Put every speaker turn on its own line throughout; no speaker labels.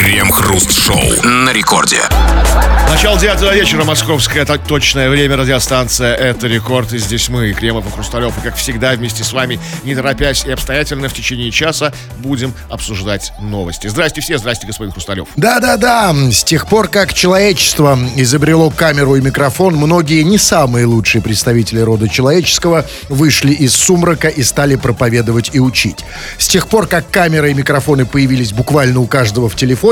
Крем-хруст-шоу на рекорде.
Начало девятого вечера, московское это точное время, радиостанция «Это рекорд». И здесь мы, Кремов и Хрусталев, и как всегда вместе с вами, не торопясь и обстоятельно, в течение часа будем обсуждать новости. Здрасте все, здрасте, господин Хрусталев.
Да-да-да, с тех пор, как человечество изобрело камеру и микрофон, многие не самые лучшие представители рода человеческого вышли из сумрака и стали проповедовать и учить. С тех пор, как камеры и микрофоны появились буквально у каждого в телефоне,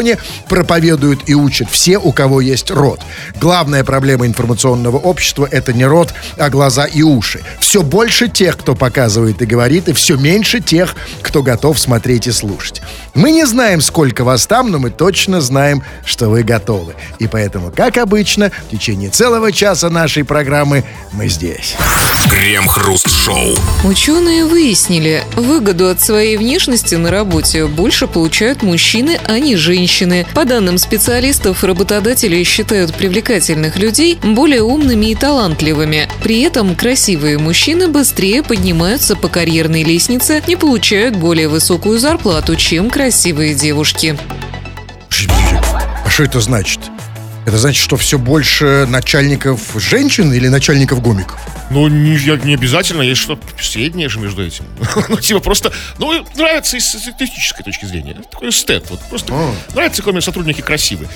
проповедуют и учат все, у кого есть рот рот. Главная проблема информационного общества – это не рот, а глаза и уши. Все больше тех, кто показывает и говорит, и все меньше тех, кто готов смотреть и слушать. Мы не знаем, сколько вас там, но мы точно знаем, что вы готовы. И поэтому, как обычно, в течение целого часа нашей программы мы здесь.
Крем-хруст-шоу.
Ученые выяснили, выгоду от своей внешности на работе больше получают мужчины, а не женщины. По данным специалистов, работодатели считают привлекательных людей более умными и талантливыми. При этом красивые мужчины быстрее поднимаются по карьерной лестнице и получают более высокую зарплату, чем красивые девушки.
А что это значит? Это значит, что все больше начальников женщин или начальников гомиков?
Ну, не, не обязательно, есть что-то среднее же между этим. ну, типа просто, ну, нравится и с эстетической точки зрения. Это такой эстет. Вот просто а. нравится, когда сотрудники красивые.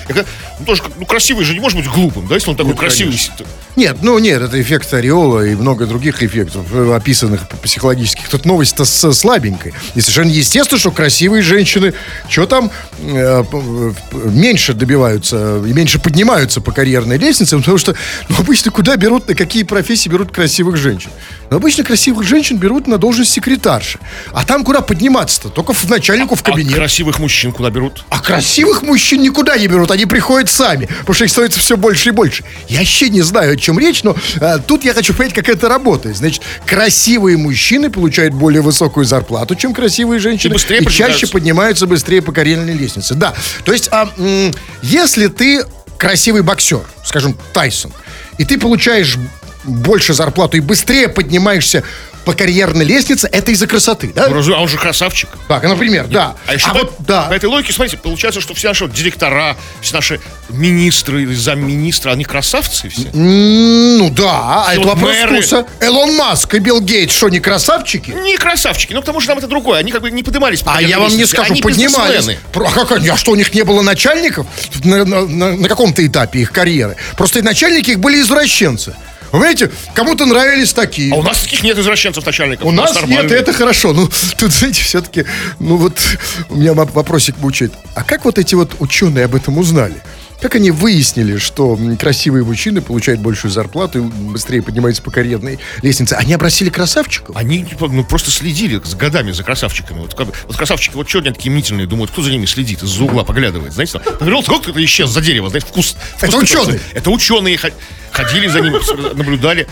Ну, тоже, ну, красивый же не может быть глупым, да, если он такой ну, красивый. Конечно.
Нет, ну, нет, это эффект ореола и много других эффектов, э, описанных психологических. Тут новость-то слабенькая. И совершенно естественно, что красивые женщины, что там, э, меньше добиваются и меньше поднимаются по карьерной лестнице, потому что, ну, обычно куда берут, на какие профессии берут красивые красивых женщин. Но обычно красивых женщин берут на должность секретарши. А там куда подниматься-то? Только в начальнику в а кабинет. А
красивых мужчин куда берут?
А красивых мужчин никуда не берут. Они приходят сами. Потому что их становится все больше и больше. Я вообще не знаю, о чем речь, но а, тут я хочу понять, как это работает. Значит, красивые мужчины получают более высокую зарплату, чем красивые женщины. И, быстрее и чаще поднимаются быстрее по карьерной лестнице. Да. То есть, а, если ты красивый боксер, скажем, Тайсон, и ты получаешь больше зарплату и быстрее поднимаешься по карьерной лестнице, это из-за красоты, да?
Ну, а он же красавчик.
Так, например, да.
А еще а по, вот, да. по этой логике, смотрите, получается, что все наши директора, все наши министры, замминистры, они красавцы все?
Ну да, а это вопрос мэры. вкуса. Элон Маск и Билл Гейтс, что, не красавчики?
Не красавчики, ну потому что там это другое, они как бы не поднимались
по А я вам не скажу, они поднимались. А, как, а что, у них не было начальников на, на, на, на каком-то этапе их карьеры? Просто начальники их были извращенцы. Вы понимаете, кому-то нравились такие.
А у нас таких нет извращенцев начальников.
У, у нас, нас нет, и это хорошо. Ну, тут, знаете, все-таки, ну вот, у меня вопросик мучает. А как вот эти вот ученые об этом узнали? Как они выяснили, что красивые мужчины получают большую зарплату и быстрее поднимаются по карьерной лестнице? Они обросили красавчиков?
Они типа, ну, просто следили с годами за красавчиками. Вот, как, вот красавчики, вот они такие мнительные, думают, кто за ними следит, из-за угла поглядывает. Знаете, повернулся, как кто-то исчез за дерево, знаете, вкус. вкус
это ученые.
Это ученые ходили за ним, наблюдали.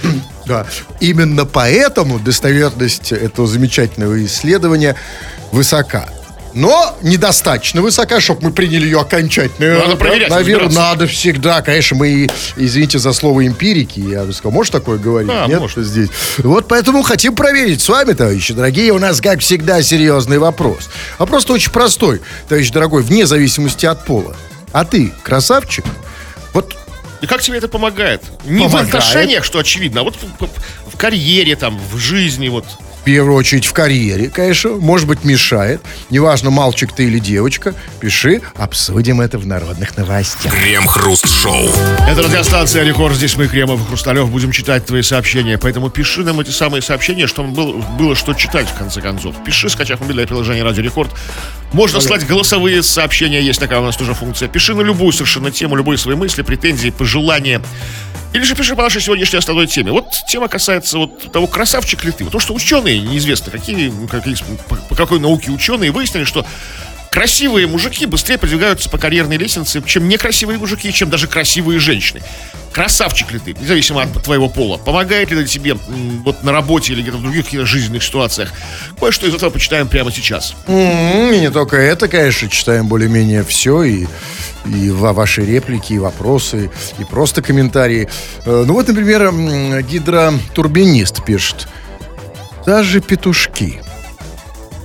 Да. Именно поэтому достоверность этого замечательного исследования высока но недостаточно высока, чтобы мы приняли ее окончательно.
Надо проверять.
Наверное, надо всегда. Конечно, мы, извините за слово эмпирики, я бы сказал, можешь такое говорить? А, Нет, может. здесь. Вот поэтому хотим проверить с вами, товарищи дорогие. У нас, как всегда, серьезный вопрос. Вопрос очень простой, товарищ дорогой, вне зависимости от пола. А ты красавчик? Вот
и как тебе это помогает? Не помогает. в отношениях, что очевидно, а вот в, в карьере, там, в жизни, вот
в первую очередь в карьере, конечно, может быть, мешает. Неважно, мальчик ты или девочка, пиши, обсудим это в народных новостях.
Крем-хруст-шоу.
Это радиостанция «Рекорд». Здесь мы, Кремов и Хрусталев, будем читать твои сообщения. Поэтому пиши нам эти самые сообщения, чтобы было, было что читать, в конце концов. Пиши, скачав мобильное приложение «Радио Рекорд». Можно Алло. слать голосовые сообщения, есть такая у нас тоже функция. Пиши на любую совершенно тему, любые свои мысли, претензии, пожелания. Или же пиши по нашей сегодняшней основной теме. Вот тема касается вот того, красавчик ли ты. Вот то, что ученые, неизвестно, какие, по, по какой науке ученые, выяснили, что красивые мужики быстрее продвигаются по карьерной лестнице, чем некрасивые мужики, чем даже красивые женщины. Красавчик ли ты, независимо от твоего пола? Помогает ли это тебе вот на работе или где-то в других жизненных ситуациях? Кое-что из этого почитаем прямо сейчас.
Mm-hmm, и не только это, конечно, читаем более-менее все и и ваши реплики, и вопросы, и просто комментарии. Э, ну вот, например, гидротурбинист пишет. Даже петушки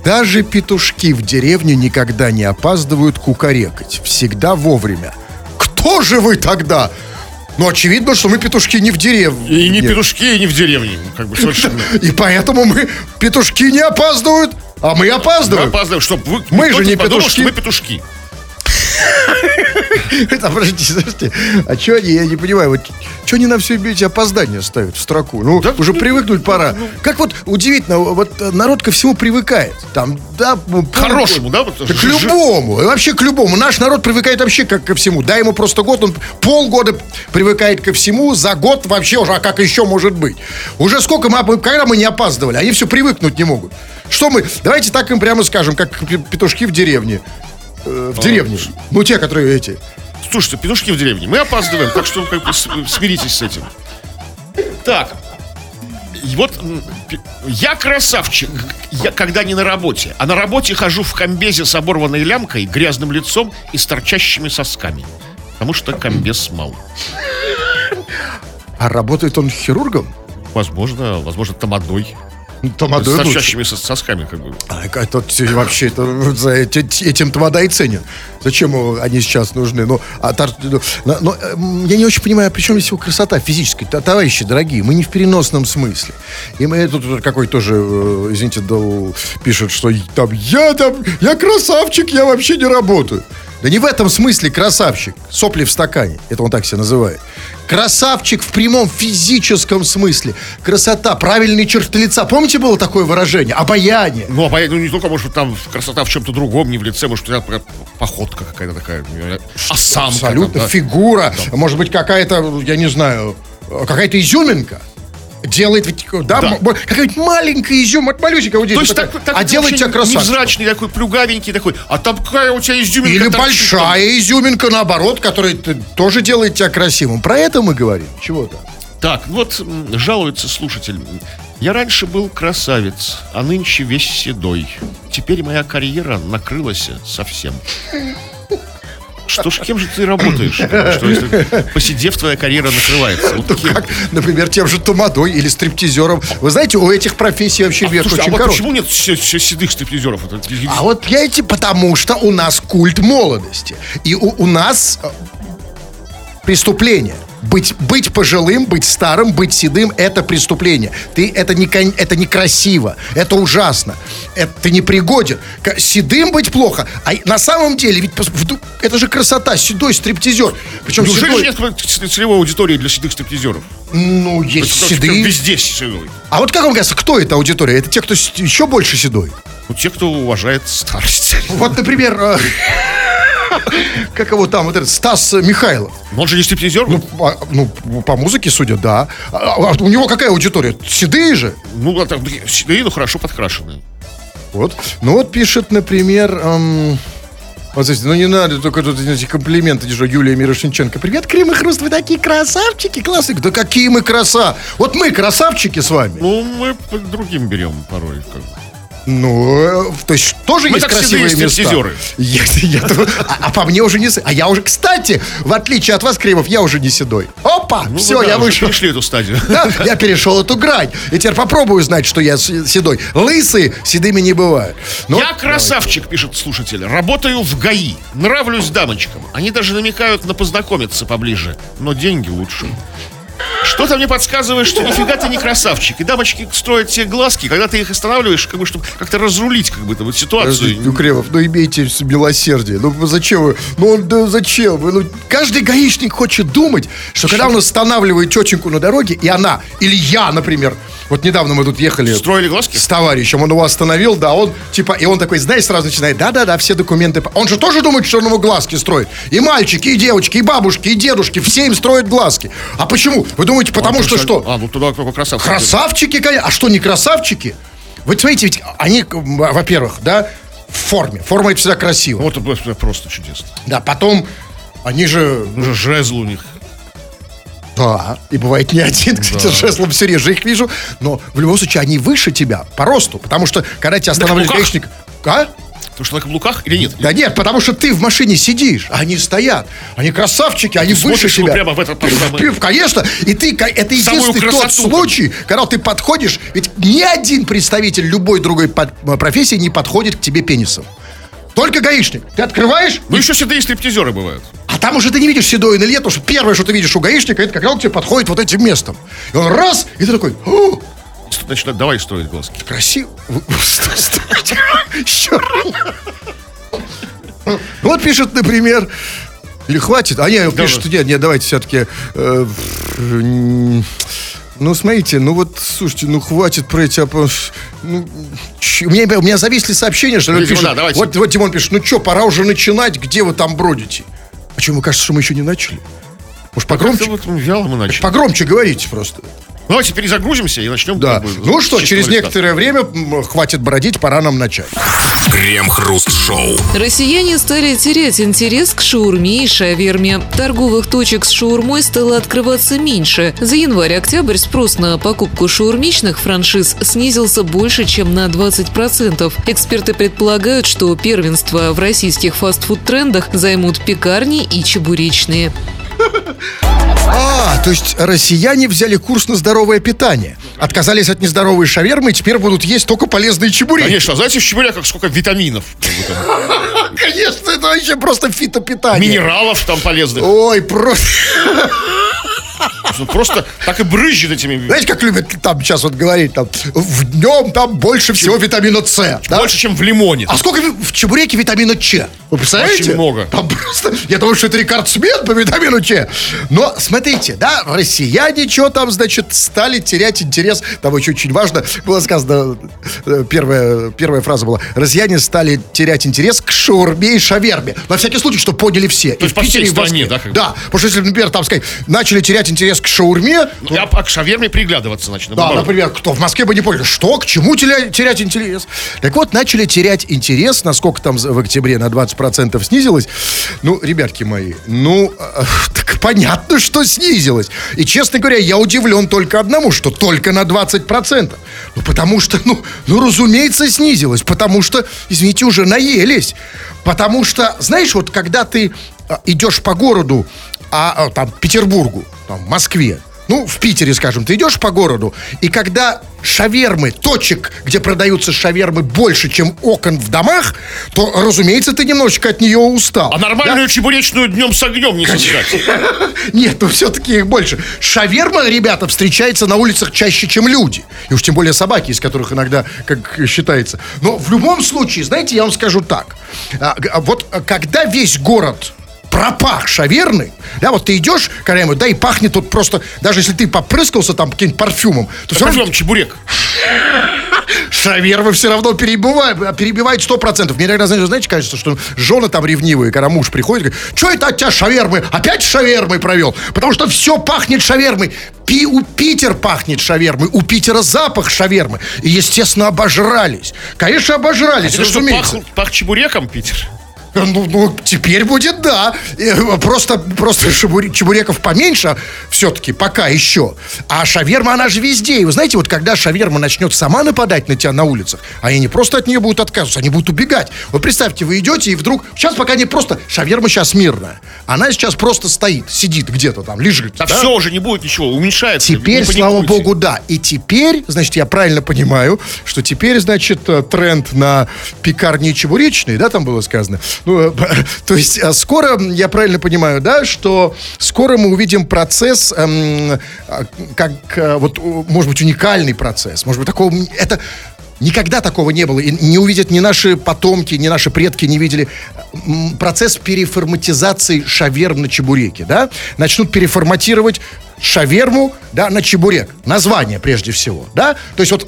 Даже петушки в деревне никогда не опаздывают кукарекать. Всегда вовремя. Кто же вы тогда? Ну, очевидно, что мы петушки не в деревне.
И не петушки, и не в деревне. Как бы совершенно.
И поэтому мы петушки не опаздывают, а мы
Мы
опаздываем.
опаздываем, чтобы вы...
Мы же не
подумал,
петушки.
что мы петушки.
Это, подождите, подождите. А что они, я не понимаю, вот что они на все эти опоздания ставят в строку? Ну,
Да,
уже
ну,
привыкнуть пора. Как вот удивительно, вот народ ко всему привыкает. Там, да, ну,
К хорошему, да? вот,
Да к любому, вообще к любому. Наш народ привыкает вообще как ко всему. Дай ему просто год, он полгода привыкает ко всему, за год вообще уже, а как еще может быть? Уже сколько мы, когда мы не опаздывали, они все привыкнуть не могут. Что мы, давайте так им прямо скажем, как пе- петушки в деревне. Э, в деревне. Ну, те, которые эти.
Слушайте, петушки в деревне. Мы опаздываем, так что как бы смиритесь с этим. Так. И вот я красавчик, я когда не на работе, а на работе хожу в комбезе с оборванной лямкой, грязным лицом и с торчащими сосками. Потому что комбез мал.
А работает он хирургом?
Возможно, возможно, тамадой.
Ну,
С
лучше.
торчащими сос- сосками, как бы.
А, это вообще это, вот за эти- этим вода и ценен. Зачем они сейчас нужны? Ну, а ну, но- но, я не очень понимаю, при чем здесь его красота физическая? Товарищи дорогие, мы не в переносном смысле. И мы тут какой тоже, э, извините, дал- пишет, что там я там, я красавчик, я вообще не работаю. Да не в этом смысле красавчик. Сопли в стакане. Это он так себя называет. Красавчик в прямом физическом смысле. Красота, правильные черты лица. Помните, было такое выражение? Обаяние.
Ну, понятно, ну, не только, может, там красота в чем-то другом, не в лице, может, у тебя прям походка какая-то такая, осанка.
Абсолютно.
там, да.
Фигура. Может быть, какая-то, я не знаю, какая-то изюминка. Делает ведь, да,
Да.
какая-нибудь маленькая изюминка, маленькая вот здесь
То есть
вот
так, так
а делает тебя красавчиком.
невзрачный такой, плюгавенький такой. А там какая у тебя изюминка
Или большая изюминка, наоборот, которая тоже делает тебя красивым. Про это мы говорим. Чего-то.
там. Так, вот жалуется слушатель. Я раньше был красавец, а нынче весь седой. Теперь моя карьера накрылась совсем. Что ж, кем же ты работаешь? Что если посидев, твоя карьера накрывается? Вот таким.
Как, например, тем же тумадой или стриптизером. Вы знаете, у этих профессий вообще вверх
Слушай, а
очень
вот
короткий.
почему нет се- се- седых стриптизеров?
А вот, понимаете, потому что у нас культ молодости. И у, у нас э, преступление. Быть, быть пожилым, быть старым, быть седым – это преступление. Ты, это, не, это некрасиво, это ужасно, это ты непригоден. Седым быть плохо. А на самом деле, ведь это же красота, седой стриптизер. Причем
Неужели
седой,
же нет целевой аудитории для седых стриптизеров?
ну, есть
Как-
седые.
Везде седой.
А вот как вам кажется, кто эта аудитория? Это те, кто еще больше седой?
Ну, те, кто уважает старость.
Вот, например, э, как его там, вот этот Стас Михайлов.
Он же не стриптизер?
Ну, а, ну, по музыке судят, да. А, а у него какая аудитория? Седые же.
Ну, а седые, но хорошо подкрашенные.
Вот. Ну вот пишет, например, эм, вот здесь, ну не надо только тут эти комплименты, что Юлия Мирошниченко. Привет, Крем и Хруст, вы такие красавчики, классные. Да какие мы краса. Вот мы красавчики с вами.
Ну, мы по другим берем порой. Как бы.
Ну, э, то есть тоже
Мы
есть красивые места.
стриптизеры.
Я- я а, а по мне уже не... А я уже, кстати, в отличие от вас, Кремов, я уже не седой. Опа,
Ну,
все,
вы, да,
я вышел.
перешли эту стадию.
Да, я перешел эту грань. И теперь попробую знать, что я седой. Лысые седыми не бывают. Ну,
Я красавчик, пишет слушатель. Работаю в ГАИ. Нравлюсь дамочкам. Они даже намекают на познакомиться поближе. Но деньги лучше. Что-то мне подсказывает, что нифига ты не красавчик. И дамочки строят тебе глазки, когда ты их останавливаешь, как бы, чтобы как-то разрулить как бы, вот ситуацию.
Подождите, ну, Кремов, ну имейте милосердие. Ну зачем вы? Ну он, да зачем вы? Ну, каждый гаишник хочет думать, что когда он останавливает тетеньку на дороге, и она, или я, например, вот недавно мы тут ехали
Строили глазки?
с товарищем, он его остановил, да, он типа, и он такой, знаешь, сразу начинает, да-да-да, все документы. по-». Он же тоже думает, что он ему глазки строит. И мальчики, и девочки, и бабушки, и дедушки, все им строят глазки. А почему? Вы думаете, потому что что?
А, ну туда только красавчик.
Красавчики, конечно. А что, не красавчики? Вы смотрите, ведь они, во-первых, да, в форме. Форма это всегда красиво.
Вот это просто чудесно.
Да, потом они же,
Ну же жезл у них.
да, и бывает не один, кстати, с жезлом все реже их вижу, но в любом случае они выше тебя по росту, потому что когда тебя останавливает
руках.
гаишник... А?
Потому что на каблуках или нет?
Да нет, потому что ты в машине сидишь, а они стоят. Они красавчики, они выше тебя.
прямо в этот тот самый-
Конечно. И ты, это единственный тот случай, когда ты подходишь, ведь ни один представитель любой другой под- профессии не подходит к тебе пенисом. Только гаишник. Ты открываешь,
Ну, еще седые стриптизеры бывают.
а там уже ты не видишь седой или нет, потому что первое, что ты видишь у гаишника, это как раз к тебе подходит вот этим местом. И он раз, и ты такой, «О,
Начинают, давай строить глазки.
красиво. Еще. Вот пишет, например, или хватит? А не, пишет, нет, нет, давайте все-таки... ну, смотрите, ну вот, слушайте, ну хватит про эти... Ну, ч- у, меня, у меня зависли сообщения, что
Видимо,
пишут,
да, давайте.
вот, вот Димон пишет, ну что, пора уже начинать, где вы там бродите? А что, мне кажется, что мы еще не начали? Может, погромче,
вот вяло мы начали.
погромче говорите просто.
Давайте перезагрузимся и начнем.
Да.
как бы,
Ну что, через некоторое время хватит бродить, пора нам начать.
Крем-хруст-шоу.
Россияне стали терять интерес к шаурме и шаверме. Торговых точек с шаурмой стало открываться меньше. За январь-октябрь спрос на покупку шаурмичных франшиз снизился больше, чем на 20%. Эксперты предполагают, что первенство в российских фастфуд-трендах займут пекарни и чебуречные.
А, то есть россияне взяли курс на здоровое питание. Отказались от нездоровой шавермы и теперь будут есть только полезные чебуреки.
Конечно, а знаете, в щебеляках сколько витаминов?
Конечно, это вообще просто фитопитание.
Минералов там полезных.
Ой, просто...
Ну, Просто так и брызжет этими.
Знаете, как любят там сейчас вот говорить, там, в днем там больше всего витамина С. да?
Больше, чем в лимоне.
А сколько в чебуреке витамина Ч? Вы представляете?
Очень много.
Там просто, я думаю, что это рекордсмен по витамину Ч. Но смотрите, да, россияне что там, значит, стали терять интерес. Там еще очень важно, было сказано, э, первая, первая фраза была, россияне стали терять интерес к шаурме и шаверме. На всякий случай, чтобы поняли все.
То есть по всей
и в
стране,
Москве.
да, как?
Да, потому что если, например, там сказать, начали терять интерес к шаурме,
Я а к шаверме приглядываться начну.
да,
наоборот.
например, кто в Москве бы не понял, что, к чему теря- терять интерес. Так вот, начали терять интерес, насколько там в октябре на 20% снизилось. Ну, ребятки мои, ну, э, так понятно, что снизилось. И, честно говоря, я удивлен только одному, что только на 20%. Ну, потому что, ну, ну, разумеется, снизилось. Потому что, извините, уже наелись. Потому что, знаешь, вот когда ты а, идешь по городу, а, а, там, Петербургу, там, Москве, ну, в Питере, скажем, ты идешь по городу, и когда шавермы, точек, где продаются шавермы больше, чем окон в домах, то, разумеется, ты немножечко от нее устал.
А нормальную чебуречную днем с огнем не сыскать.
Нет, ну все-таки их больше. Шаверма, ребята, встречается на улицах чаще, чем люди. И уж тем более собаки, из которых иногда, как считается. Но в любом случае, знаете, я вам скажу так. А, вот когда весь город пропах шаверны, да, вот ты идешь, когда-нибудь, да, и пахнет тут просто, даже если ты попрыскался там каким-нибудь парфюмом, то все равно
чебурек.
шаверма все равно перебивает, перебивает 100%. Мне иногда, знаете, знаете, кажется, что жены там ревнивые, когда муж приходит, говорит, что это от тебя шавермы? Опять шавермой провел? Потому что все пахнет шавермой. Пи, у Питер пахнет шавермой, у Питера запах шавермы. И, естественно, обожрались. Конечно, обожрались,
что,
разумеется.
пах, пах чебуреком, Питер?
Ну, ну, теперь будет да. Э, Просто, просто чебуреков поменьше все-таки, пока еще. А шаверма, она же везде. И вы знаете, вот когда шаверма начнет сама нападать на тебя на улицах, они не просто от нее будут отказываться, они будут убегать. Вот представьте, вы идете и вдруг... Сейчас пока не просто... Шаверма сейчас мирная. Она сейчас просто стоит, сидит где-то там, лежит.
Да,
да?
все уже не будет ничего, уменьшается.
Теперь, слава богу, да. И теперь, значит, я правильно понимаю, что теперь, значит, э, тренд на пекарни чебуречные, да, там было сказано. Ну, э, то есть э, скоро, я правильно понимаю, да, что скоро мы увидим процесс, эм, а, как, э, вот, может быть, уникальный процесс. Может быть, такого... Это... Никогда такого не было. И не увидят ни наши потомки, ни наши предки не видели. Процесс переформатизации шаверм на чебуреки, да? Начнут переформатировать шаверму, да, на чебурек. Название, прежде всего, да? То есть вот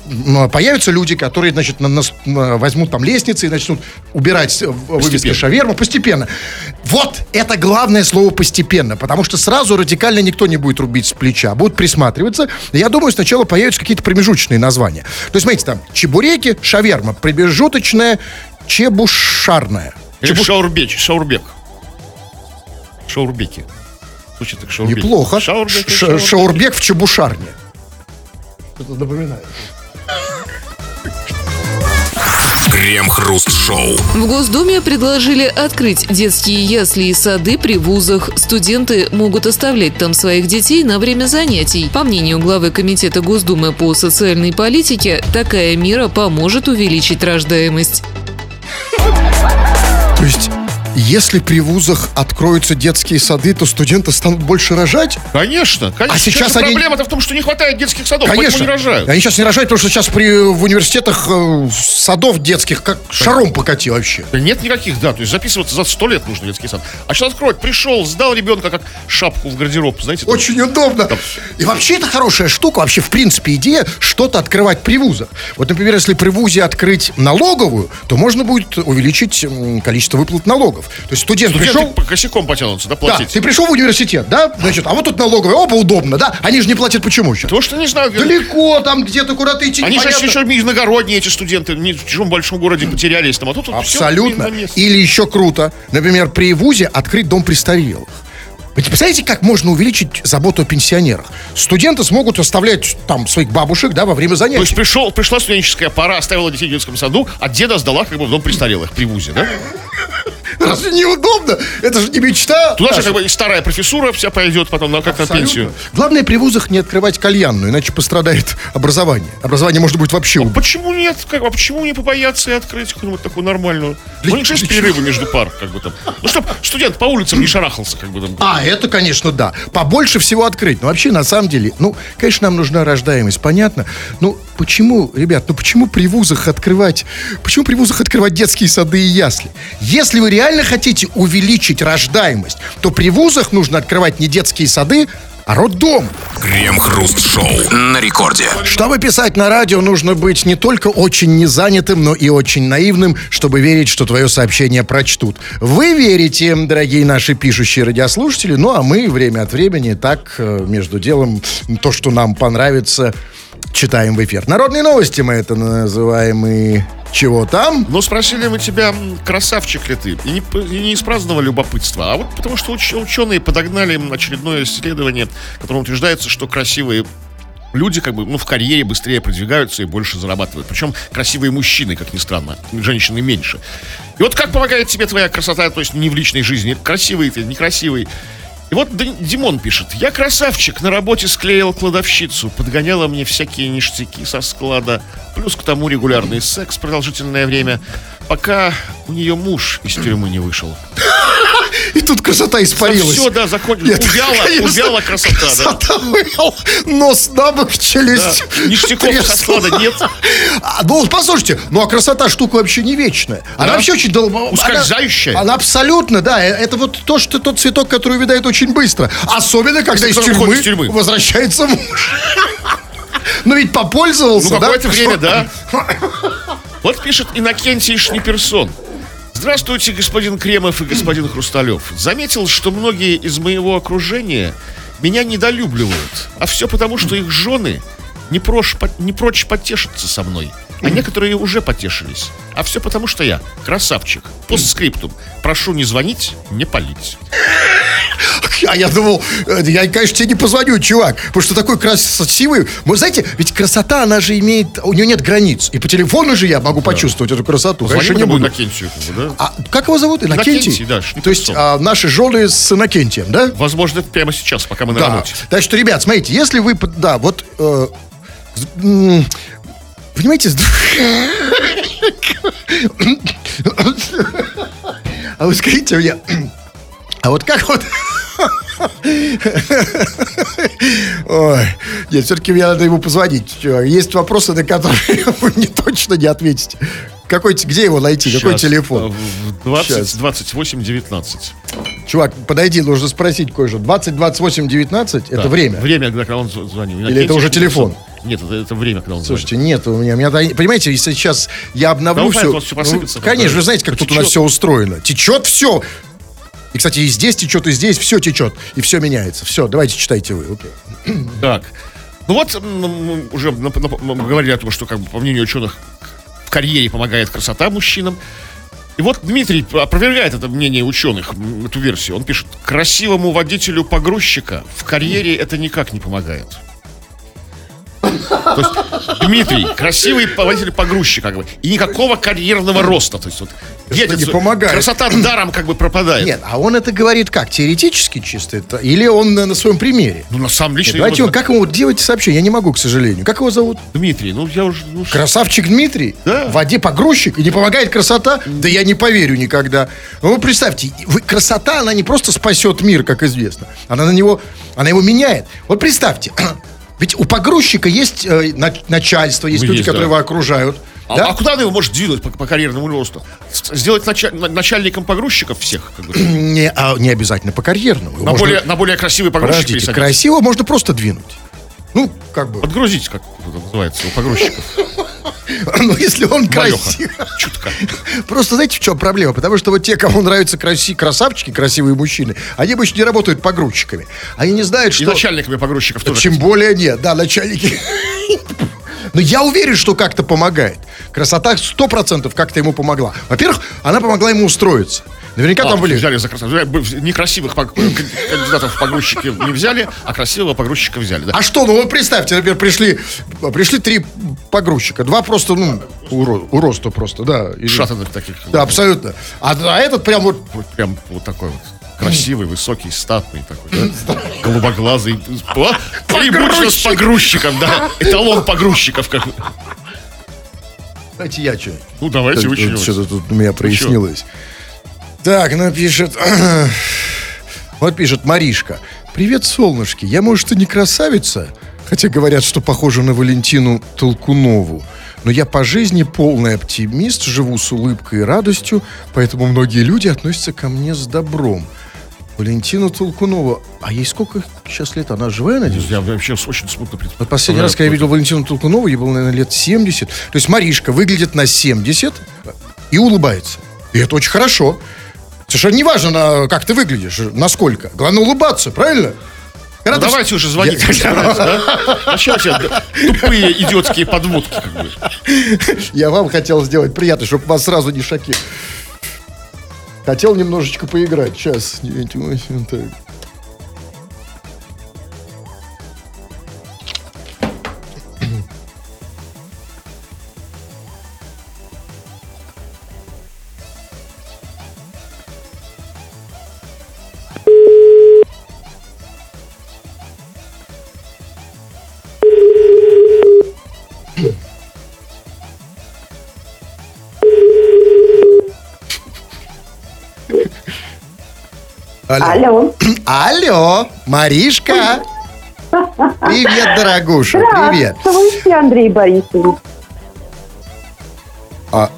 появятся люди, которые, значит, на- нас- возьмут там лестницы и начнут убирать э, вывески шаверму постепенно. Вот это главное слово «постепенно», потому что сразу радикально никто не будет рубить с плеча, будут присматриваться. Я думаю, сначала появятся какие-то промежуточные названия. То есть, смотрите, там чебуреки, шаверма, промежуточная, чебушарная.
Или шаурбеч, шаурбек. Шаурбеки. Звучит так шаурбеки.
Неплохо.
Шаурбеки,
Ш-
шаурбеки.
Шаурбек в чебушарне. Что-то напоминает.
Крем-хруст-шоу.
В Госдуме предложили открыть детские ясли и сады при вузах. Студенты могут оставлять там своих детей на время занятий. По мнению главы Комитета Госдумы по социальной политике, такая мера поможет увеличить рождаемость.
То есть, если при вузах откроются детские сады, то студенты станут больше рожать?
Конечно, конечно.
А сейчас они-
Проблема-то в том, что не хватает детских садов,
Конечно.
поэтому не рожают.
Они сейчас не рожают, потому что сейчас при, в университетах э, садов детских как шаром покати вообще.
Да Нет никаких, да. То есть записываться за сто лет нужно детский сад. А сейчас откроют, пришел, сдал ребенка как шапку в гардероб, знаете. там.
Очень удобно. И вообще это хорошая штука, вообще в принципе идея что-то открывать при вузах. Вот, например, если при вузе открыть налоговую, то можно будет увеличить количество выплат налогов. То есть студент,
Студенты
пришел...
по косяком потянутся, да,
Да,
платить.
ты пришел в университет, да? Значит, а вот тут налоговая, оба удобно, да? Они же не платят почему сейчас?
Потому что не знаю,
Далеко там где-то куда-то идти
Они же
непонятно.
еще иногородние, эти студенты, не в чужом большом городе потерялись там, а тут всё
Абсолютно. Или еще круто, например, при ВУЗе открыть дом престарелых. Вы представляете, как можно увеличить заботу о пенсионерах? Студенты смогут оставлять там своих бабушек, да, во время
То есть
занятий.
пришел, пришла студенческая пора, оставила детей в детском саду, а деда сдала как бы в дом престарелых при ВУЗе, да?
Разве неудобно? Это же не мечта.
Туда же как бы и старая профессура вся пойдет потом на, как на пенсию.
Главное при вузах не открывать кальянную, иначе пострадает образование. Образование может быть вообще убито.
Почему нет? Как, а почему не побояться и открыть какую-нибудь такую нормальную?
Для-
Ну, у них же есть
для
перерывы между пар, как бы там. Ну, чтобы студент по улицам не шарахался, как бы там.
А, это, конечно, да. Побольше всего открыть. Но вообще, на самом деле, ну, конечно, нам нужна рождаемость, понятно. Ну, почему, ребят, ну почему при вузах открывать, почему при вузах открывать детские сады и ясли? Если вы реально хотите увеличить рождаемость, то при вузах нужно открывать не детские сады, а роддом.
Крем-хруст-шоу. На рекорде.
Чтобы писать на радио, нужно быть не только очень незанятым, но и очень наивным, чтобы верить, что твое сообщение прочтут. Вы верите, дорогие наши пишущие радиослушатели, ну а мы время от времени так, э, между делом, то, что нам понравится, читаем в эфир. Народные новости мы это называем и чего там?
Ну, спросили мы тебя, красавчик ли ты, и не, и не из праздного любопытства, а вот потому что уч- ученые подогнали очередное исследование, в котором утверждается, что красивые люди как бы ну, в карьере быстрее продвигаются и больше зарабатывают. Причем красивые мужчины, как ни странно, женщины меньше. И вот как помогает тебе твоя красота, то есть не в личной жизни, красивый ты, некрасивый. И вот Димон пишет. Я красавчик, на работе склеил кладовщицу, подгоняла мне всякие ништяки со склада, плюс к тому регулярный секс продолжительное время, пока у нее муж из тюрьмы не вышел.
И тут красота испарилась.
Все, да, закончилось. Увяла, увяла красота, да.
Красота увяла. Нос на бок, челюсть.
Да. Ништяков со склада нет.
А, ну, послушайте, ну а красота штука вообще не вечная. Она
Да.
вообще очень долго...
Ускользающая.
Она, она абсолютно, да. э, Это вот то, что тот цветок, который увядает очень быстро. Особенно, когда из тюрьмы,
выходит из тюрьмы.
возвращается муж. Ну ведь попользовался,
Ну,
да?
какое-то время,
Что-
да. Вот пишет Иннокентий Шниперсон. Здравствуйте, господин Кремов и господин Хрусталев. Заметил, что многие из моего окружения меня недолюбливают. А все потому, что их жены не, прош, по- не прочь потешиться со мной. А некоторые уже потешились. А все потому, что я красавчик. Постскриптум. Прошу не звонить, не палить.
А я думал, э, я, конечно, тебе не позвоню, чувак, потому что такой красивый. Вы знаете, ведь красота, она же имеет, у нее нет границ. И по телефону же я могу почувствовать эту красоту. Конечно, не буду.
Иннокентию, да?
А как его зовут? Иннокентий?
Иннокентий, да, Шниперсон.
То есть а, наши жены с Иннокентием, да?
Возможно, прямо сейчас, пока мы на
Да.
работе.
Так что, ребят, смотрите, если вы... Да, вот... э, понимаете... А вы скажите мне... А вот как вот... Ой, нет, все-таки мне надо ему позвонить. Есть вопросы, на которые вы мне точно не ответите. Какой, где его найти? Какой
Щас,
телефон?
в 20,
Щас.
28, 19.
Чувак, подойди, нужно спросить кое-что. 20, 28, 19 это
Да,
время.
Время, когда он зв- звонил.
Или это уже телефон?
Нет, это, это время, когда он
Слушайте, нет у меня, у меня, понимаете, если сейчас я обновлю
Да
все,
всё посыпется,
конечно,
когда
вы знаете, как тут у нас
потечет.
все устроено. Течет все. И, кстати, и здесь течет, и здесь все течет, и все меняется. Все, давайте читайте вы.
звонит. Так. Ну вот, уже говорили о том, что, как бы, по мнению ученых, в карьере помогает красота мужчинам. И вот Дмитрий опровергает это мнение ученых, эту версию. Он пишет, красивому водителю погрузчика в карьере это никак не помогает. То есть Дмитрий, красивый водитель погрузчик, как бы, и никакого карьерного роста. То есть вот едет,
не помогает.
красота даром как бы пропадает.
Нет, а он это говорит как? Теоретически чисто это? Или он на, на своем примере?
Ну, на самом лично...
Давайте,
его-
как ему, делайте сообщение, я не могу, к сожалению. Как его зовут?
Дмитрий, ну я уже... ну,
Красавчик Дмитрий?
Да.
В воде погрузчик? И не помогает красота? Да я не поверю никогда. Ну, вы представьте, вы- красота, она не просто спасет мир, как известно. Она на него, она его меняет. Вот представьте, ведь у погрузчика есть э, на- начальство, есть
Ну,
люди,
есть,
которые
да.
его окружают.
А,
да?
а куда она его может двинуть по, по карьерному росту? Сделать началь- на- начальником погрузчиков всех? Как бы,
не, а не обязательно по карьерному.
на,
Можно-
более, на более красивый погрузчик
Подождите,
пересадить.
красиво можно просто двинуть. Ну, как бы.
Подгрузить, как это называется, у погрузчиков.
Ну, если он красивый.
Чутка.
Просто знаете, в чем проблема? Потому что вот те, кому нравятся краси- красавчики, красивые мужчины, они обычно не работают погрузчиками. Они не знают,
И
что...
начальниками погрузчиков тоже.
Чем более нет, да, начальники. Но я уверен, что как-то помогает. Красота сто процентов как-то ему помогла. Во-первых, она помогла ему устроиться. Наверняка
А,
там были...
Взяли за красоту. Некрасивых пог- кандидатов в погрузчики не взяли, а красивого погрузчика взяли. Да.
А что, ну вы представьте, например, пришли, пришли три погрузчика. Два просто, ну, у, ро- у роста просто, да. Или-
Шатанных таких.
Да, абсолютно. А, а этот прям вот
прям вот такой вот. Красивый, высокий, статный такой, да? Голубоглазый. Преимущество с погрузчиком, да. Эталон погрузчиков. Как...
Давайте я что.
Ну, давайте,
Тут-
очень
тут Что-то тут у меня прояснилось. Так, ну пишет... Вот пишет Маришка. Привет, солнышки. Я, может, и не красавица, хотя говорят, что похожа на Валентину Толкунову. Но я по жизни полный оптимист, живу с улыбкой и радостью, поэтому многие люди относятся ко мне с добром. Валентина Толкунова. А ей сколько сейчас лет? Она живая, надеюсь?
Я вообще очень смутно
Вот
представляю.
последний раз, когда я видел Валентину Толкунову, ей было, наверное, лет 70. То есть Маришка выглядит на 70 и улыбается. И это очень хорошо. Совершенно не важно, как ты выглядишь, насколько. Главное улыбаться, правильно?
Ну,
ты-
давайте уже звонить. да? Зачем тебе тупые идиотские подводки? как бы?
Я вам хотел сделать приятно, чтобы вас сразу не шоки. Хотел немножечко поиграть. Сейчас. так. Алло.
Алло.
Алло, Маришка. Привет, дорогуша, привет.
Здравствуйте, Андрей Борисович.
А,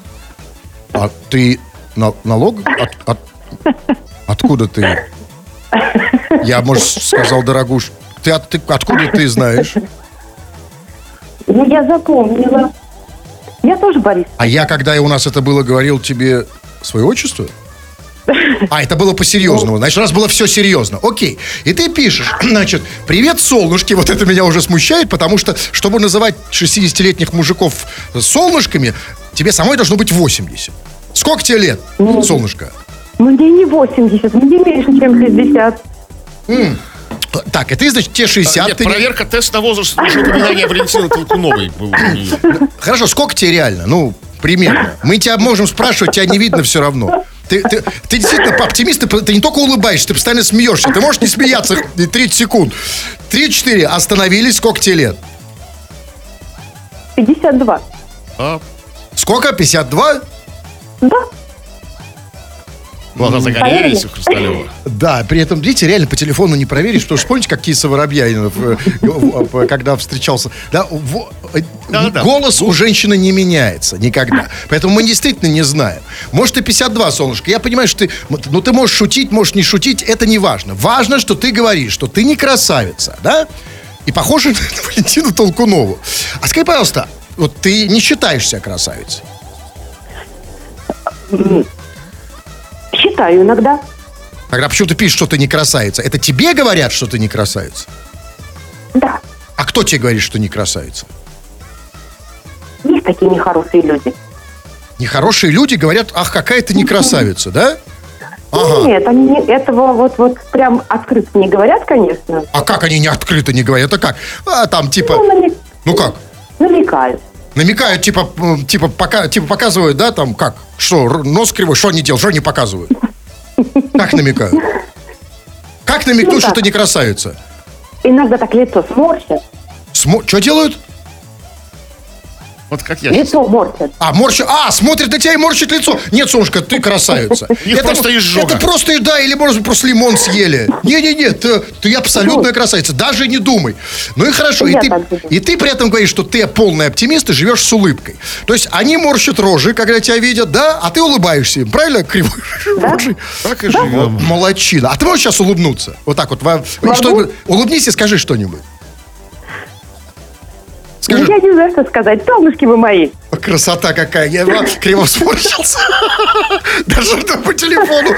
а ты на- налог? От- от- откуда ты? Я, может, сказал, дорогуш, ты, от- ты откуда ты знаешь?
Ну, я запомнила. Я тоже Борис.
А я, когда у нас это было, говорил тебе свое отчество? А, это было по-серьезному. Значит, у нас было все серьезно. Окей. И ты пишешь, значит, привет, солнышки. Вот это меня уже смущает, потому что, чтобы называть 60-летних мужиков солнышками, тебе самой должно быть 80. Сколько тебе лет, солнышко?
Мне не 80, мне меньше, чем 60.
Так, и ты, значит, те 60.
Нет,
ты не-
проверка тест на возраст уже упоминание Валентины Толкуновой был у нее.
Хорошо, сколько тебе реально? Ну, примерно. Мы тебя можем спрашивать, тебя не видно все равно. Ты, ты, ты действительно оптимист, ты, ты не только улыбаешься, ты постоянно смеешься. Ты можешь не смеяться и 30 секунд. 3-4, остановились, сколько тебе лет?
52.
А,
Сколько? 52?
Да.
Глаза загорелись у Хрусталева.
Да, при этом, видите, реально по телефону не проверишь, потому что помните, как Киса Воробьянинов, э, когда встречался, да, э,
Да-да.
голос у женщины не меняется никогда. Поэтому мы действительно не знаем. Может, и 52, солнышко. Я понимаю, что ты, ну, ты можешь шутить, можешь не шутить, это не важно. Важно, что ты говоришь, что ты не красавица, да? И похожа на Валентину Толкунову. А скажи, пожалуйста, вот ты не считаешь себя красавицей?
Считаю иногда.
Тогда почему ты пишешь, что ты не красавица? Это тебе говорят, что ты не красавица?
Да.
А кто тебе говорит, что не красавица?
Есть такие нехорошие люди.
Нехорошие люди говорят, ах, какая ты не красавица, да? Ага.
Нет, они не- этого вот, вот прям открыто не говорят, конечно.
А как они не открыто не говорят? Это как? А там типа,
Ну, на не-
ну как?
Намекаю.
Намекают, типа, типа, пока, типа показывают, да, там, как? Что, нос кривой, что они делают, что они показывают? Как намекают? Как намекнуть,
Ну,
что ты не красавица?
Иногда так лицо сморщат.
Что делают?
Вот как я сейчас.
Лицо морщат.
А, морщит, а, смотрит на тебя и морщит лицо. Нет, солнышко, ты красавица.
них просто изжога.
Это просто, да, или, может быть, просто лимон съели. Не-не-не, ты, ты абсолютная красавица, даже не думай. Ну и хорошо, и ты, и ты при этом говоришь, что ты полный оптимист и живешь с улыбкой. То есть они морщат рожи, когда тебя видят, да, а ты улыбаешься им, правильно, кривой рожей?
Так и живем.
Молодчина. А ты можешь сейчас улыбнуться? Вот так вот. Что, улыбнись и скажи что-нибудь. Скажи,
Я не знаю, что сказать. Солнышки вы мои.
Красота какая. Я ва- криво сморщился. Даже по телефону.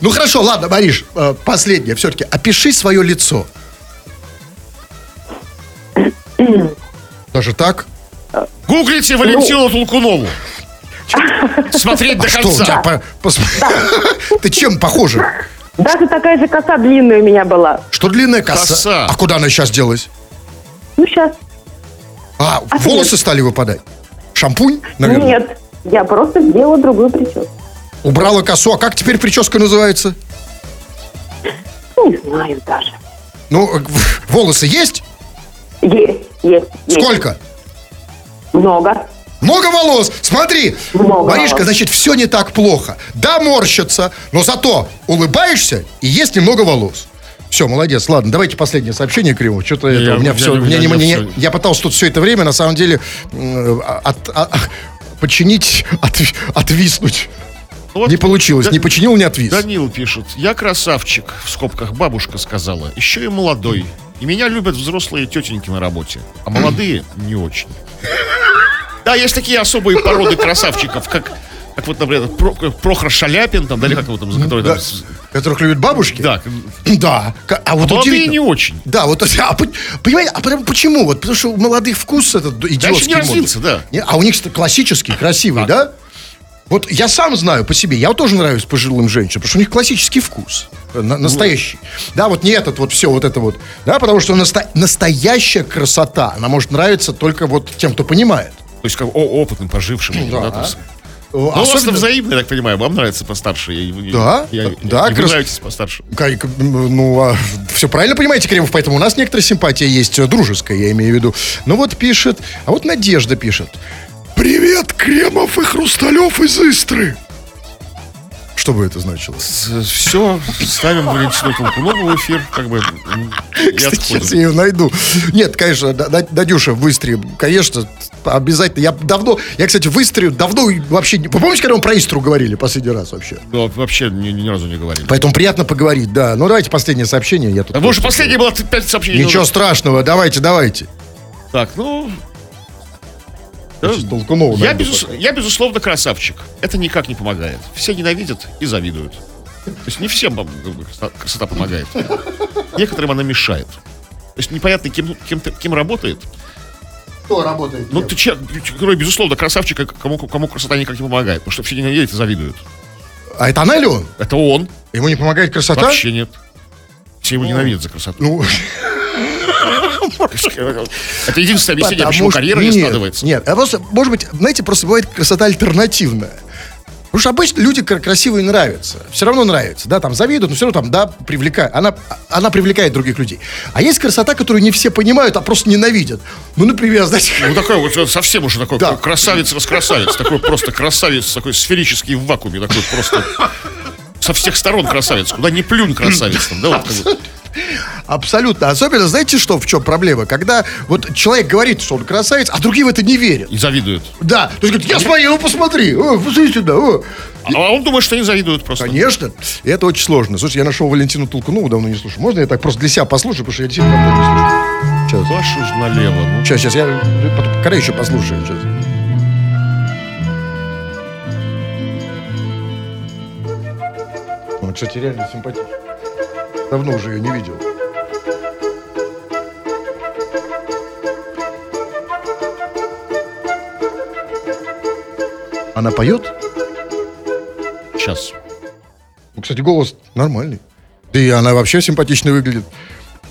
Ну хорошо, ладно, Мариш, э, последнее. Все-таки опиши свое лицо. Даже так?
Гуглите Валентину Толкунову. Смотреть до
А
конца.
Ты чем похожа?
Даже такая же коса длинная у меня была.
Что длинная коса?
Коса.
А куда она сейчас делась?
Ну, сейчас.
А,
А
волосы
нет.
стали выпадать? Шампунь, наверное?
Нет. Я просто сделала другую прическу.
Убрала косу. А как теперь прическа называется?
Не знаю даже.
Ну, волосы есть?
Есть, есть, есть.
Сколько?
Много.
Много волос. Смотри,
Много
Маришка,
волос.
значит, все не так плохо. Да, морщится, но зато улыбаешься и есть немного волос. Все, молодец. Ладно, давайте последнее сообщение, Кремов. Что-то это
Я-
у меня
я-
все...
я-
мне
я-
не-
я
не-
всё-
я пытался тут все это время, на самом деле, м, от- а- подчинить, от- отвиснуть.
Вот
Не получилось.
Да-
Не починил, не отвис.
Данил пишет. Я красавчик, в скобках бабушка сказала. Еще и молодой. И меня любят взрослые тетеньки на работе. А молодые не очень. Да, есть такие особые породы красавчиков, как, как вот, например, Про- Прохор Шаляпин, там, да, или как его там, за который
Да,
там...
которых любят бабушки?
Да,
Да. А вот
молодые
удивительно.
не очень.
Да, вот, а, по- понимаете, а потому- почему? Вот потому что у молодых вкус этот идиотский.
Не развился, да.
А у них классический, красивый, да? Вот я сам знаю по себе, я вот тоже нравлюсь пожилым женщинам, потому что у них классический вкус, э, на- настоящий. Да, вот не этот вот все вот это вот, да, потому что наста- настоящая красота, она может нравиться только вот тем, кто понимает.
То есть, как опытным, пожившим.
Да.
да,
Э,
Ну, у вас
особенно-
это взаимно, я так понимаю. Вам нравится постарше. вы-
Да,
я-
да,
вы
крас-
нравитесь постарше.
Как, ну, все правильно понимаете, Кремов, поэтому у нас некоторая симпатия есть, э, дружеская, я имею в виду. Ну вот пишет, а вот Надежда пишет. Привет, Кремов и Хрусталев из Истры. Что бы это значило?
Все, ставим Валентину Толкунову в эфир, как бы,
Кстати, сейчас
отходим.
я ее найду. Нет, конечно, Надюша в Истре, конечно, обязательно. Я давно, я, кстати, в давно вообще... Вы помните, когда мы про Истру говорили последний раз вообще?
Ну, вообще ни, ни разу не говорили.
Поэтому приятно поговорить, да. Ну, давайте последнее сообщение. Я тут
А вы уже последнее было пять сообщений.
Ничего страшного, давайте, давайте.
Так, ну... Да,
Толкунова
Я, безус-
пока.
я, безусловно, красавчик. Это никак не помогает. Все ненавидят и завидуют. То есть не всем красота- помогает. Некоторым она мешает. То есть непонятно, кем, кем, кем работает.
Кто работает?
Ну, ты че- который, безусловно, красавчик, а кому, кому красота никак не помогает. Потому что все ненавидят и завидуют.
А это она или он?
Это он.
Ему не помогает красота?
Вообще нет. Все его ненавидят за красоту.
Ну,
Это единственное объяснение,
потому
почему
что-
карьера не складывается.
Нет, а просто, может быть, знаете, просто бывает красота альтернативная. Потому что обычно люди кра- красивые нравятся. Все равно нравятся, да, там завидуют, но все равно там, да, привлекает. Она, она привлекает других людей. А есть красота, которую не все понимают, а просто ненавидят. Ну, например, знаете,
Ну, такой вот э, совсем уже такой
Да.
красавец-раскрасавец. Такой просто красавец, такой сферический в вакууме. Такой просто со всех сторон красавец. Куда не плюнь красавец. Там, да, вот как бы.
Абсолютно. Особенно, знаете, что, в чем проблема? Когда вот человек говорит, что он красавец, а другие в это не верят.
И завидуют.
Да, то есть говорит, я смотрю, ну посмотри, о, посмотри сюда, о.
А он думает, что они завидуют просто.
Конечно. И это очень сложно. Слушай, я нашел Валентину Толкунову, давно не слушаю. Можно я так просто для себя послушаю, потому что я действительно давно не слушаю. Сейчас.
Вашу ж налево. Ну,
Сейчас, сейчас, я потом, еще послушаю, сейчас. Он, кстати, реально симпатичный. Давно уже ее не видел. Она поет?
сейчас.
Ну, кстати, голос нормальный. Да и она вообще симпатично выглядит.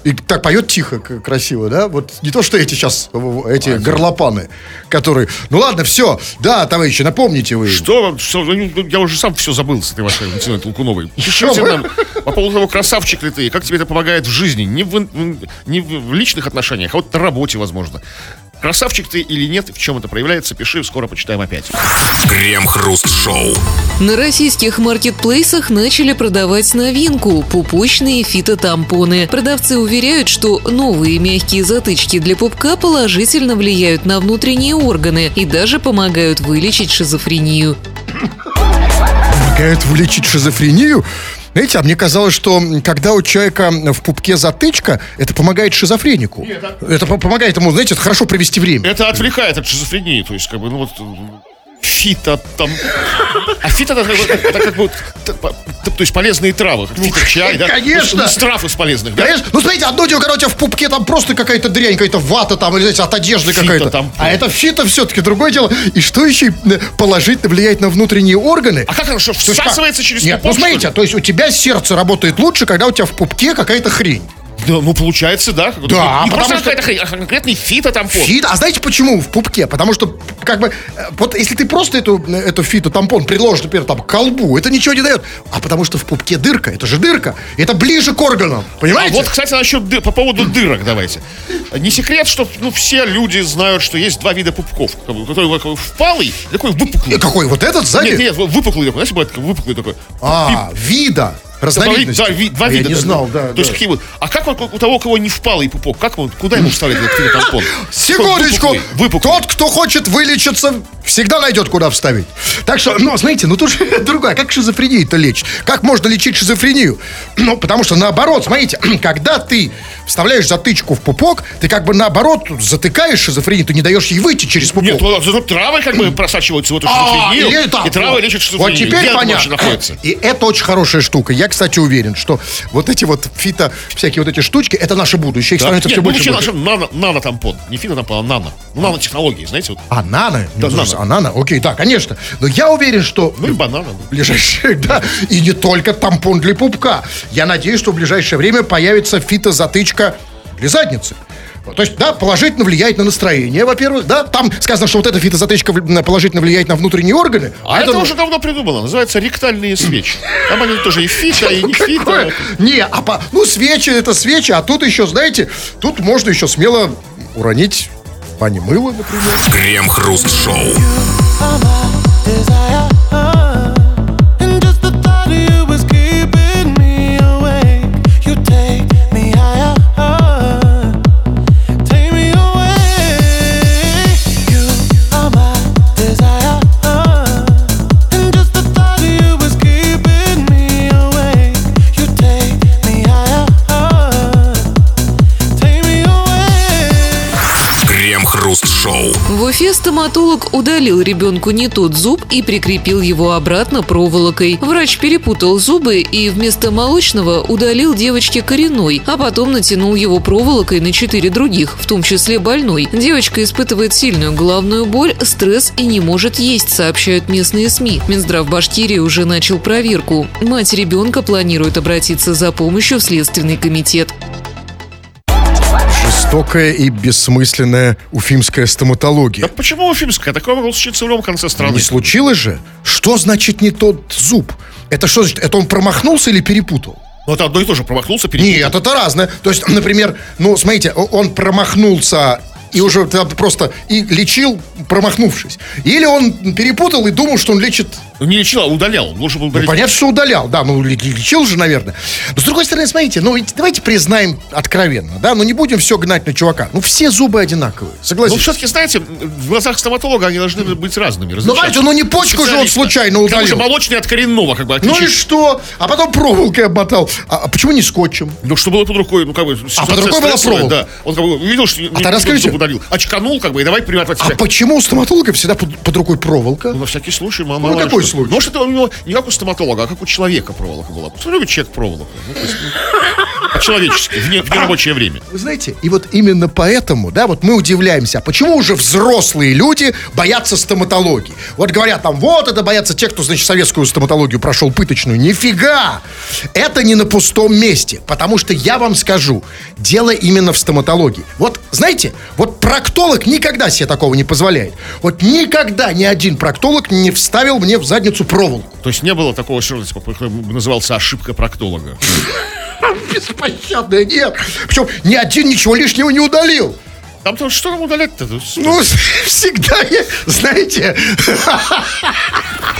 И так поет тихо, красиво, да? Вот не то, что эти сейчас, эти горлопаны, которые... Ну ладно, все. Да, товарищи, напомните вы.
Что что, ну, я уже сам все забыл с этой вашей Валентиной Толкуновой. Пишите нам по поводу того, красавчик ли ты, как тебе это помогает в жизни, не в, не в личных отношениях, а вот на работе, возможно. Красавчик ты или нет, в чем это проявляется, пиши, скоро почитаем опять.
Крем-хруст-шоу.
На российских маркетплейсах начали продавать новинку – пупочные фитотампоны. Продавцы уверяют, что новые мягкие затычки для пупка положительно влияют на внутренние органы и даже помогают вылечить шизофрению.
Помогают вылечить шизофрению? Знаете, а мне казалось, что когда у человека в пупке затычка, это помогает шизофренику. Это по- помогает ему, знаете, хорошо провести время.
Это отвлекает от шизофрении, то есть, как бы, ну вот, фито там... А фито это, как бы- это как бы, то есть полезные травы, как фито-чай, да?
конечно.
Ну, из трав из полезных, да?
Конечно. Ну, смотрите, одно дело, тебя в пупке там просто какая-то дрянь, какая-то вата там, или, знаете, от одежды какая-то.
там.
А это фито все-таки другое дело. И что еще положительно влияет на внутренние органы?
А как оно, что, всасывается через
Нет,
пупок,
ну смотрите, то есть у тебя сердце работает лучше, когда у тебя в пупке какая-то хрень.
Да, ну, получается, да.
Да,
Не
потому что-
какая-то хрень, а конкретный фито-тампон.
Фит, а знаете почему в пупке? Потому что, как бы, э, вот если ты просто эту, э, эту фитотампон приложишь, например, там, к колбу, это ничего не дает. А потому что в пупке дырка, это же дырка. Это ближе к органам,
А
понимаете?
вот, кстати, насчет ды- по поводу дырок давайте. Не секрет, что ну, все люди знают, что есть два вида пупков. Как бы, Такой, такой впалый, такой выпуклый.
Э, Какой, вот этот сзади?
Нет, нет, выпуклый такой, знаете, бывает выпуклый такой.
А, вида. Разновидности.
Да, ви- два
А
вида.
Я не знал,
да.
да.
То есть
да.
какие вот. А как вот у того, у кого не впалый пупок, как он, куда ему вставлять этот фитотампон?
Секундочку.
Выпуклый.
Тот, кто хочет вылечиться, всегда найдет, куда вставить. Так что, ну, знаете, ну тут же другая. Как шизофрению-то лечить? Как можно лечить шизофрению? Ну, потому что наоборот, смотрите, когда ты вставляешь затычку в пупок, ты как бы наоборот затыкаешь шизофрению, ты не даешь ей выйти через пупок.
Нет, зато травы как бы просачиваются в эту
А,
шизофрению, и травы лечат шизофрению.
Вот теперь понятно. И это очень хорошая штука. Я, кстати, уверен, что вот эти вот фито, всякие вот эти штучки, это наше будущее. Их
Да?
становится
Нет,
все больше
будущее
больше.
наше нано, нано-тампон. Не фитотампон, а нано. Ну, нанотехнологии, знаете, вот.
А нано?
Да,
Ну,
нано.
А нано? Окей, да, конечно. Но я уверен, что...
Ну и бананы.
в ближайшее, да, и не только тампон для пупка. Я надеюсь, что в ближайшее время появится фитозатычка для задницы. То есть, да, положительно влияет на настроение, во-первых, да, там сказано, что вот эта фитозатычка положительно влияет на внутренние органы.
А это,
ну,
уже давно придумано. Называется ректальные свечи. Там они тоже и фито, и не
такое- Не, а по, ну свечи это свечи, а тут еще, знаете, тут можно еще смело уронить бане мыло, например.
Крем-хруст-шоу. Крем-хруст-шоу.
В Уфе стоматолог удалил ребенку не тот зуб и прикрепил его обратно проволокой. Врач перепутал зубы и вместо молочного удалил девочке коренной, а потом натянул его проволокой на четыре других, в том числе больной. Девочка испытывает сильную головную боль, стресс и не может есть, сообщают местные СМИ. Минздрав Башкирии уже начал проверку. Мать ребенка планирует обратиться за помощью в Следственный комитет.
Жестокая и бессмысленная уфимская стоматология.
Да почему уфимская? Такое могло случиться в любом конце страны.
Не случилось же? Что значит не тот зуб? Это что значит? Это он промахнулся или перепутал?
Ну, это одно и то же. Промахнулся, перепутал.
Нет, это разное. То есть, например, ну, смотрите, он промахнулся и уже просто и лечил, промахнувшись. Или он перепутал и думал, что он лечит...
Ну, Не лечил, а удалял. Должен был
Ну, понятно, что удалял, да, ну, ле- лечил же, наверное. Но, с другой стороны, смотрите, ну, ведь давайте признаем откровенно, да, ну, не будем все гнать на чувака. Ну, все зубы одинаковые,
Ну,
согласитесь?
все-таки, знаете, в глазах стоматолога они должны быть разными.
Ну, знаете, ну, не почку же он случайно
К тому же
удалил.
молочный от коренного, как бы,
Ну и что? А потом проволокой обмотал. А, а почему не скотчем?
Ну, что было под рукой, ну, как бы...
А под рукой была проволока?
Да. Он как бы увидел, что... не-
тогда скажите-
удалил. Очканул, как бы, и давай примерять
А почему у стоматолога всегда под, под рукой проволока?
Ну, на всякий случай, мама.
Ну,
мало что.
случай?
Может, это у него не как у стоматолога, а как у человека проволока была. Любит человек проволоку? Ну, есть, ну, По-человечески, в, не- в нерабочее время.
Вы знаете, и вот именно поэтому, да, вот мы удивляемся, а почему уже взрослые люди боятся стоматологии? Вот говорят там, вот это боятся те, кто, значит, советскую стоматологию прошел пыточную. Нифига! Это не на пустом месте, потому что я вам скажу, дело именно в стоматологии. Вот, знаете, вот проктолог никогда себе такого не позволяет. Вот никогда ни один проктолог не вставил мне в задницу проволоку.
То есть не было такого бы назывался ошибка проктолога.
Беспощадная, нет. Причем ни один ничего лишнего не удалил.
Там то что там удалять-то?
Ну, всегда, я- знаете,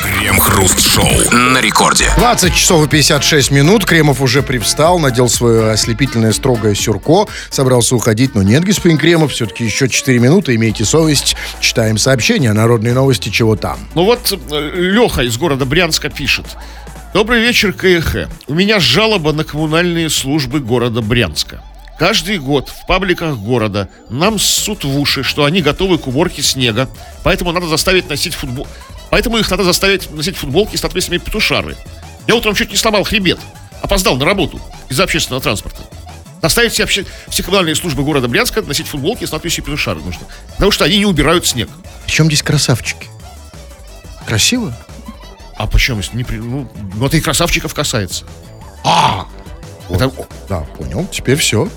Крем-хруст-шоу на рекорде.
20 часов и 56 минут. Кремов уже привстал, надел свое ослепительное строгое сюрко, собрался уходить, но нет, господин Кремов, все-таки еще 4 минуты, имейте совесть. Читаем сообщения, народные новости, чего там.
Ну вот Леха из города Брянска пишет. Добрый вечер, КХ. У меня жалоба на коммунальные службы города Брянска. Каждый год в пабликах города нам ссут в уши, что они готовы к уборке снега, поэтому надо заставить носить футбол... Поэтому их надо заставить носить футболки с надписями «Петушары». Я утром чуть не сломал хребет. Опоздал на работу из-за общественного транспорта. Заставить все, обще- все коммунальные службы города Брянска носить футболки с надписью «Петушары» нужно. Потому что они не убирают снег.
Причем здесь красавчики? Красиво?
А почему? Не при... ну, ну, это и красавчиков касается.
А!
Это-
Да, понял, теперь все.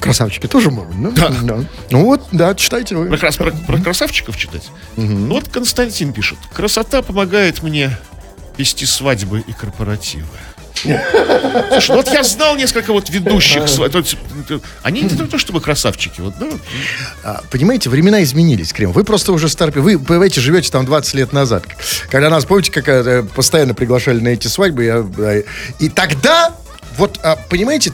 Красавчики тоже могут, да? Да. Ну вот, да, читайте вы.
Как раз про, про красавчиков читать. Ну Вот Константин пишет. Красота помогает мне вести свадьбы и корпоративы. Слушай, ну вот я знал несколько вот ведущих э, Они не то, чтобы красавчики. Вот, да,
А, понимаете, времена изменились, Крем. Вы просто уже старпи. Вы, понимаете, живете там 20 лет назад. Когда нас, помните, как э, постоянно приглашали на эти свадьбы. я, э, и тогда, вот, а, понимаете,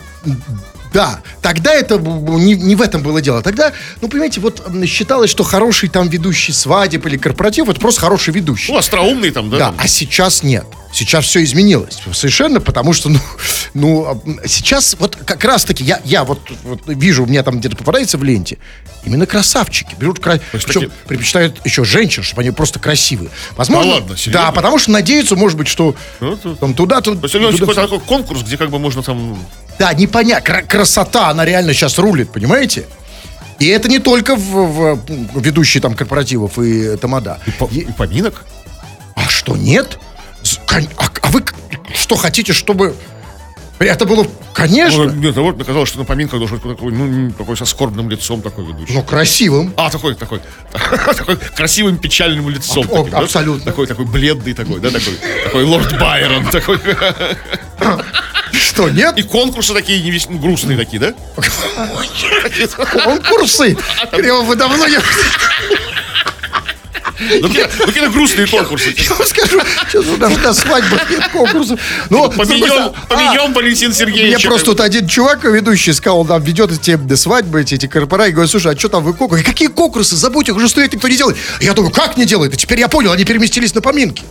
да, тогда это не, не в этом было дело. Тогда, ну, понимаете, вот считалось, что хороший там ведущий свадеб или корпоратив, это просто хороший ведущий.
ну, остроумный там, да?
Да, а сейчас нет. Сейчас все изменилось. Совершенно, потому что, ну, ну а, сейчас вот как раз-таки я, я вот, вот вижу, у меня там где-то попадается в ленте, именно красавчики. Берут, кра... причем
такие-
предпочитают еще женщин, чтобы они просто красивые. Возможно,
Да ладно, серьезно?
Да, потому что надеются, может быть, что
Ну,
там туда, туда,
То есть
туда-
какой-то такой конкурс, где как бы можно там...
Да, непонятно. Кра- красота, она реально сейчас рулит, понимаете? И это не только в, в- ведущие там корпоративов и тамада.
по- и поминок.
А что, нет? А, а вы что хотите, чтобы... Это было, конечно,
Ну, нет, вот мне казалось, что на поминках должен быть такой, ну, такой со скорбным лицом такой ведущий.
ну, красивым.
А, такой, такой, такой красивым печальным лицом.
О,
таким, да?
абсолютно.
Такой, такой бледный такой, да, такой, такой лорд Байрон, такой.
Что, нет?
И конкурсы такие невес- ну, грустные такие, да?
Конкурсы. Криво, вы давно не...
Ну, ну, какие-то грустные конкурсы.
Я вам скажу, сейчас нас на свадьбах нет конкурсов. Но, другой
Поменем,
стороны,
поменем Валентин
Мне
Сергеевич.
просто вот один чувак, ведущий, сказал, он там ведет эти свадьбы, эти, эти корпорации, говорит, слушай, а что там вы конкурсы? Какие конкурсы? Забудь, их уже стоит никто не делает. Я думаю, как не делает? И теперь я понял, они переместились на поминки.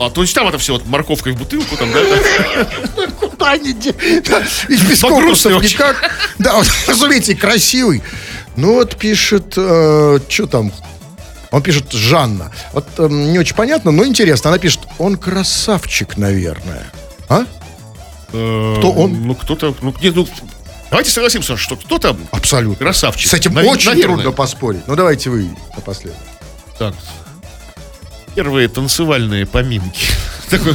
А, то есть там это все вот морковкой в бутылку там, да?
Куда они Ведь без конкурсов никак. Да, вот, разумеете, красивый. Ну вот пишет, что там? Он пишет Жанна. Вот эм, не очень понятно, но интересно. Она пишет, он красавчик, наверное. А?
Кто
он?
Ну, кто-то, ну, не, ну, давайте согласимся, что кто-то
Абсолютно.
красавчик.
С этим
Навер-
очень
наверное.
трудно поспорить. Ну давайте вы напоследок.
Так. Первые танцевальные поминки. Такой,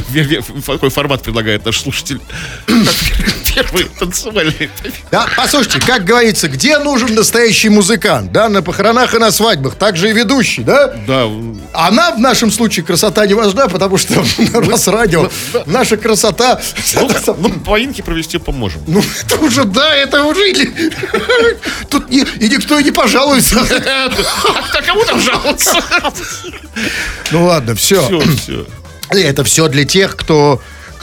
такой формат предлагает наш слушатель. Первые танцевальные поминки.
Да, послушайте, как говорится, где нужен настоящий музыкант? Да, на похоронах и на свадьбах. Так же и ведущий, да?
Да,
Она в нашем случае красота не важна, потому что у нас радио. Наша красота...
ну, ну, поминки провести поможем.
Ну, это уже, да, это уже... Тут и никто и не пожалуется.
А кому там жаловаться?
Ну ладно, все.
Все, все.
Это все для тех, кто,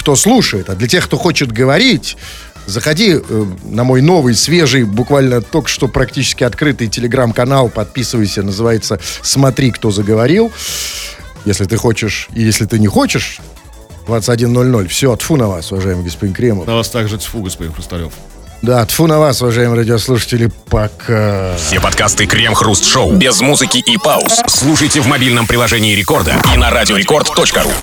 кто слушает. А для тех, кто хочет говорить, заходи э, на мой новый, свежий, буквально только что практически открытый телеграм-канал. Подписывайся, называется «Смотри, кто заговорил». Если ты хочешь и если ты не хочешь, 21.00. Все, тфу на вас, уважаемый господин Кремов.
На вас также тьфу, господин Хрусталев.
Да, тфу на вас, уважаемые радиослушатели. Пока.
Все подкасты Крем-хруст шоу без музыки и пауз слушайте в мобильном приложении Рекорда и на радиорекорд.ру.